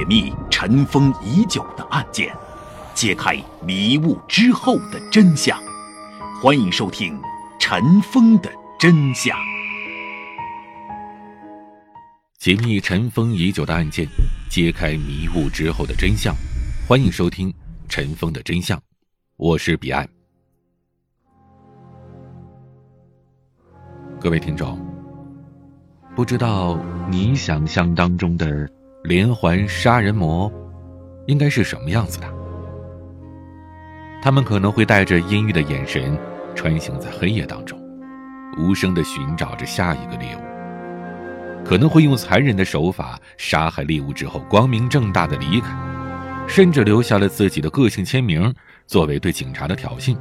解密尘封已久的案件，揭开迷雾之后的真相。欢迎收听《尘封的真相》。解密尘封已久的案件，揭开迷雾之后的真相。欢迎收听《尘封的真相》，我是彼岸。各位听众，不知道你想象当中的连环杀人魔应该是什么样子的？他们可能会带着阴郁的眼神，穿行在黑夜当中，无声的寻找着下一个猎物；可能会用残忍的手法杀害猎物之后，光明正大的离开，甚至留下了自己的个性签名作为对警察的挑衅。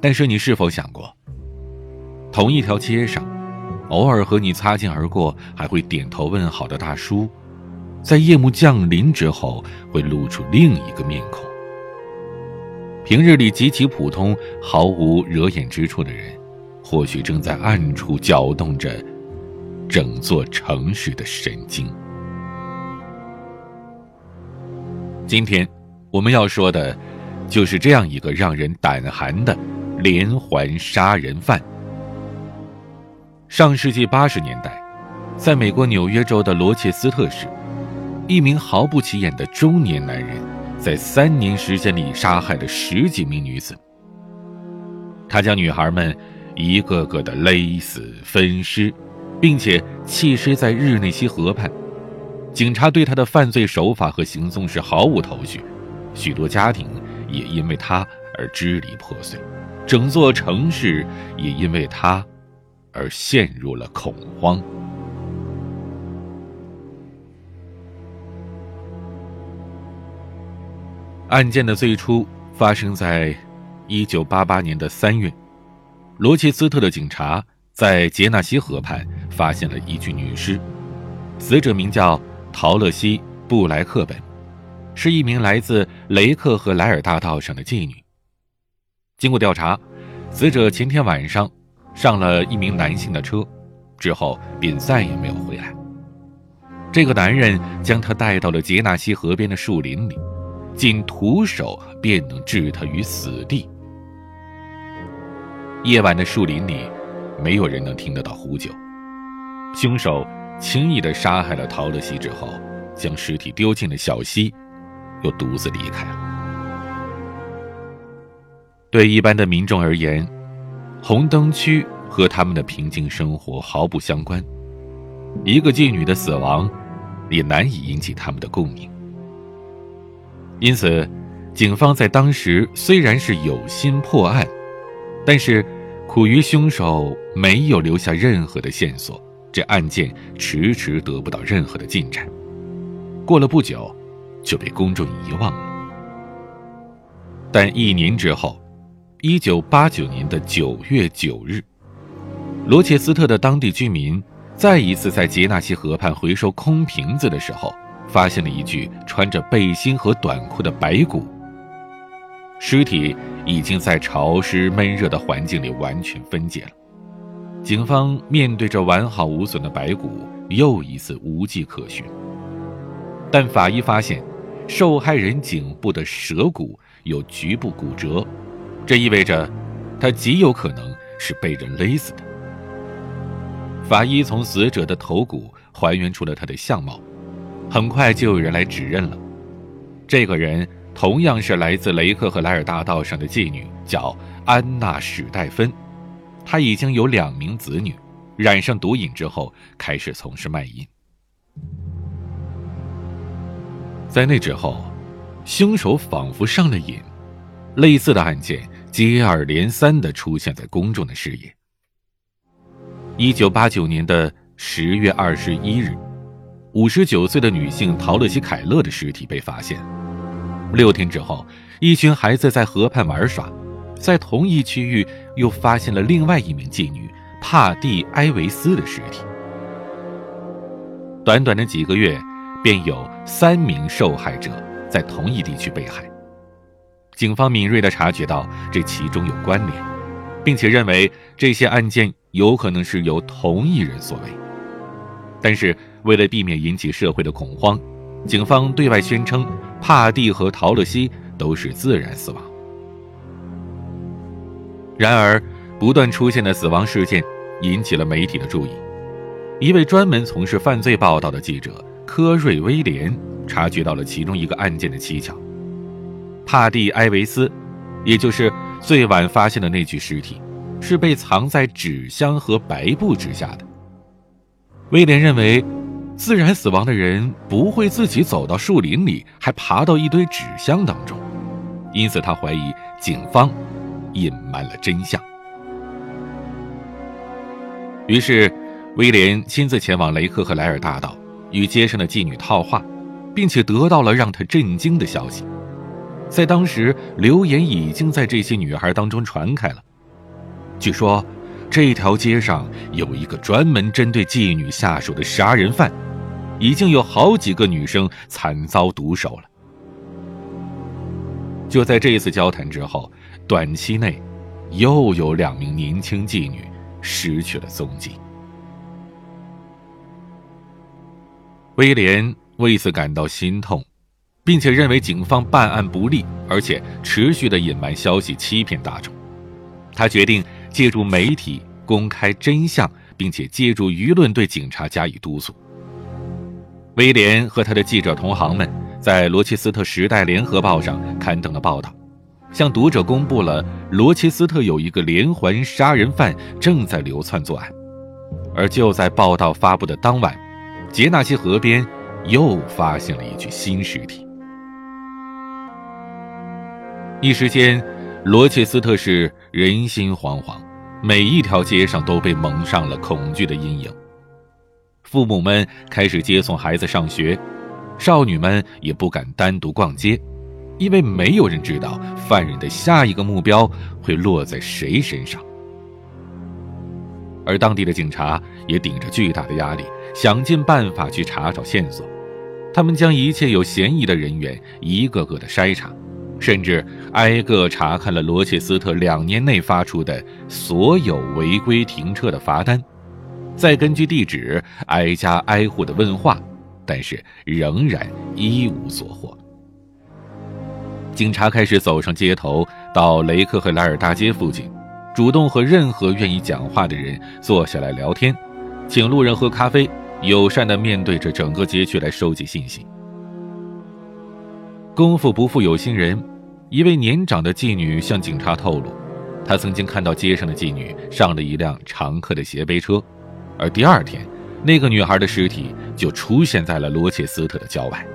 但是，你是否想过？同一条街上，偶尔和你擦肩而过，还会点头问好的大叔，在夜幕降临之后，会露出另一个面孔。平日里极其普通、毫无惹眼之处的人，或许正在暗处搅动着整座城市的神经。今天，我们要说的，就是这样一个让人胆寒的连环杀人犯。上世纪八十年代，在美国纽约州的罗切斯特市，一名毫不起眼的中年男人，在三年时间里杀害了十几名女子。他将女孩们一个个的勒死、分尸，并且弃尸在日内西河畔。警察对他的犯罪手法和行踪是毫无头绪，许多家庭也因为他而支离破碎，整座城市也因为他。而陷入了恐慌。案件的最初发生在一九八八年的三月，罗切斯特的警察在杰纳西河畔发现了一具女尸，死者名叫陶乐西·布莱克本，是一名来自雷克和莱尔大道上的妓女。经过调查，死者前天晚上。上了一名男性的车，之后便再也没有回来。这个男人将他带到了杰纳西河边的树林里，仅徒手便能置他于死地。夜晚的树林里，没有人能听得到呼救。凶手轻易地杀害了陶乐西之后，将尸体丢进了小溪，又独自离开了。对一般的民众而言，红灯区和他们的平静生活毫不相关，一个妓女的死亡，也难以引起他们的共鸣。因此，警方在当时虽然是有心破案，但是苦于凶手没有留下任何的线索，这案件迟迟得不到任何的进展。过了不久，就被公众遗忘了。但一年之后。一九八九年的九月九日，罗切斯特的当地居民再一次在杰纳西河畔回收空瓶子的时候，发现了一具穿着背心和短裤的白骨。尸体已经在潮湿闷热的环境里完全分解了。警方面对着完好无损的白骨，又一次无迹可寻。但法医发现，受害人颈部的舌骨有局部骨折。这意味着，他极有可能是被人勒死的。法医从死者的头骨还原出了他的相貌，很快就有人来指认了。这个人同样是来自雷克和莱尔大道上的妓女，叫安娜史黛芬。她已经有两名子女，染上毒瘾之后开始从事卖淫。在那之后，凶手仿佛上了瘾，类似的案件。接二连三的出现在公众的视野。一九八九年的十月二十一日，五十九岁的女性陶乐西·凯勒的尸体被发现。六天之后，一群孩子在河畔玩耍，在同一区域又发现了另外一名妓女帕蒂·埃维斯的尸体。短短的几个月，便有三名受害者在同一地区被害。警方敏锐地察觉到这其中有关联，并且认为这些案件有可能是由同一人所为。但是为了避免引起社会的恐慌，警方对外宣称帕蒂和陶乐西都是自然死亡。然而，不断出现的死亡事件引起了媒体的注意。一位专门从事犯罪报道的记者科瑞·威廉察觉到了其中一个案件的蹊跷：帕蒂·埃维斯，也就是最晚发现的那具尸体，是被藏在纸箱和白布之下的。威廉认为，自然死亡的人不会自己走到树林里，还爬到一堆纸箱当中，因此他怀疑警方隐瞒了真相。于是。威廉亲自前往雷克和莱尔大道，与街上的妓女套话，并且得到了让他震惊的消息。在当时，流言已经在这些女孩当中传开了。据说，这条街上有一个专门针对妓女下手的杀人犯，已经有好几个女生惨遭毒手了。就在这次交谈之后，短期内，又有两名年轻妓女失去了踪迹。威廉为此感到心痛，并且认为警方办案不力，而且持续的隐瞒消息，欺骗大众。他决定借助媒体公开真相，并且借助舆论对警察加以督促。威廉和他的记者同行们在罗切斯特时代联合报上刊登了报道，向读者公布了罗切斯特有一个连环杀人犯正在流窜作案。而就在报道发布的当晚。杰纳西河边又发现了一具新尸体。一时间，罗切斯特市人心惶惶，每一条街上都被蒙上了恐惧的阴影。父母们开始接送孩子上学，少女们也不敢单独逛街，因为没有人知道犯人的下一个目标会落在谁身上。而当地的警察也顶着巨大的压力。想尽办法去查找线索，他们将一切有嫌疑的人员一个个的筛查，甚至挨个查看了罗切斯特两年内发出的所有违规停车的罚单，再根据地址挨家挨户的问话，但是仍然一无所获。警察开始走上街头，到雷克和莱尔大街附近，主动和任何愿意讲话的人坐下来聊天。请路人喝咖啡，友善的面对着整个街区来收集信息。功夫不负有心人，一位年长的妓女向警察透露，她曾经看到街上的妓女上了一辆常客的斜背车，而第二天，那个女孩的尸体就出现在了罗切斯特的郊外。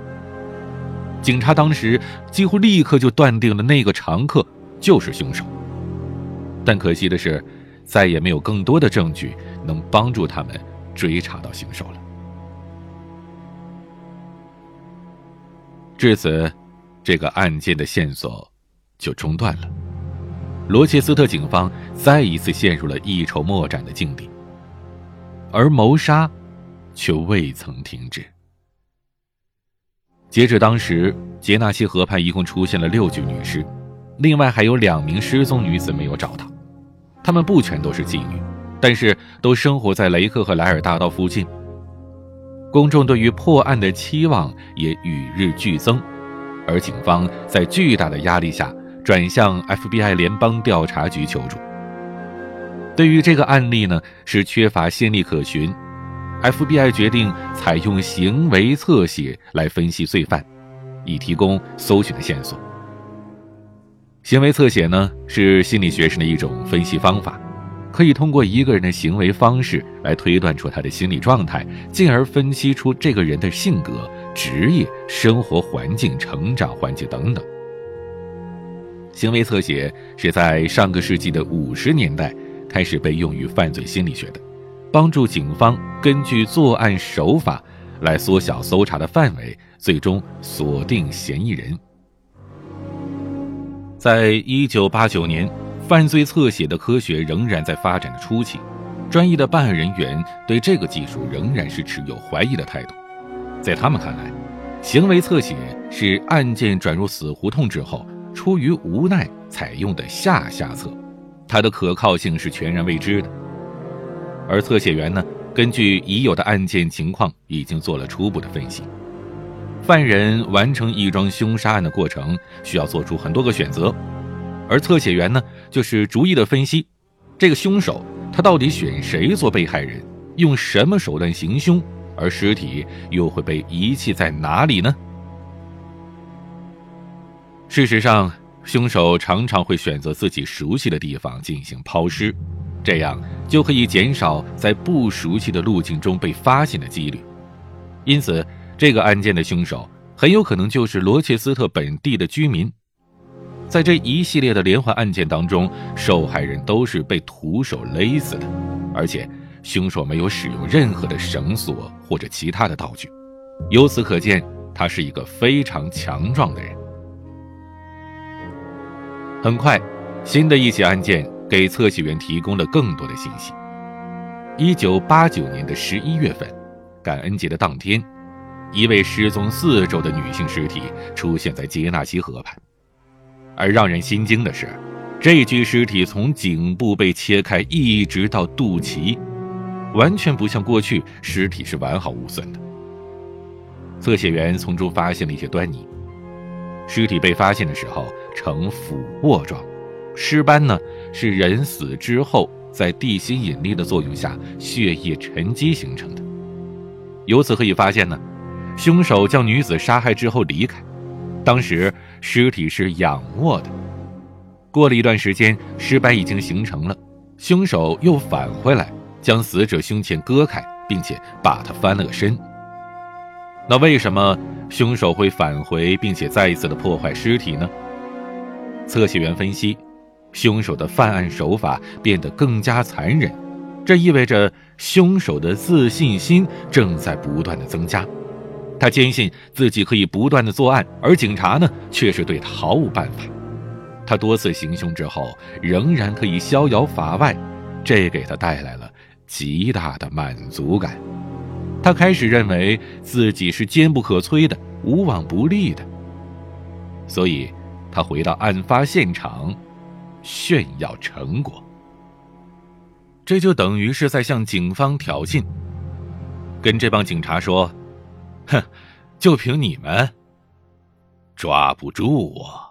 警察当时几乎立刻就断定了那个常客就是凶手，但可惜的是。再也没有更多的证据能帮助他们追查到凶手了。至此，这个案件的线索就中断了。罗切斯特警方再一次陷入了一筹莫展的境地，而谋杀却未曾停止。截止当时，杰纳西河畔一共出现了六具女尸，另外还有两名失踪女子没有找到。她们不全都是妓女，但是都生活在雷克和莱尔大道附近。公众对于破案的期望也与日俱增，而警方在巨大的压力下转向 FBI 联邦调查局求助。对于这个案例呢，是缺乏先例可循，FBI 决定采用行为侧写来分析罪犯，以提供搜寻的线索。行为侧写呢，是心理学上的一种分析方法，可以通过一个人的行为方式来推断出他的心理状态，进而分析出这个人的性格、职业、生活环境、成长环境等等。行为侧写是在上个世纪的五十年代开始被用于犯罪心理学的，帮助警方根据作案手法来缩小搜查的范围，最终锁定嫌疑人。在一九八九年，犯罪侧写的科学仍然在发展的初期，专业的办案人员对这个技术仍然是持有怀疑的态度。在他们看来，行为侧写是案件转入死胡同之后，出于无奈采用的下下策，它的可靠性是全然未知的。而侧写员呢，根据已有的案件情况，已经做了初步的分析。犯人完成一桩凶杀案的过程需要做出很多个选择，而侧写员呢，就是逐一的分析这个凶手他到底选谁做被害人，用什么手段行凶，而尸体又会被遗弃在哪里呢？事实上，凶手常常会选择自己熟悉的地方进行抛尸，这样就可以减少在不熟悉的路径中被发现的几率。因此。这个案件的凶手很有可能就是罗切斯特本地的居民。在这一系列的连环案件当中，受害人都是被徒手勒死的，而且凶手没有使用任何的绳索或者其他的道具。由此可见，他是一个非常强壮的人。很快，新的一起案件给测写员提供了更多的信息。一九八九年的十一月份，感恩节的当天。一位失踪四周的女性尸体出现在杰纳西河畔，而让人心惊的是，这具尸体从颈部被切开，一直到肚脐，完全不像过去尸体是完好无损的。测写员从中发现了一些端倪：尸体被发现的时候呈俯卧状，尸斑呢是人死之后在地心引力的作用下血液沉积形成的。由此可以发现呢。凶手将女子杀害之后离开，当时尸体是仰卧的。过了一段时间，尸斑已经形成了，凶手又返回来，将死者胸前割开，并且把他翻了个身。那为什么凶手会返回，并且再一次的破坏尸体呢？测写员分析，凶手的犯案手法变得更加残忍，这意味着凶手的自信心正在不断的增加。他坚信自己可以不断的作案，而警察呢，却是对他毫无办法。他多次行凶之后，仍然可以逍遥法外，这给他带来了极大的满足感。他开始认为自己是坚不可摧的，无往不利的。所以，他回到案发现场，炫耀成果。这就等于是在向警方挑衅，跟这帮警察说。哼，就凭你们，抓不住我。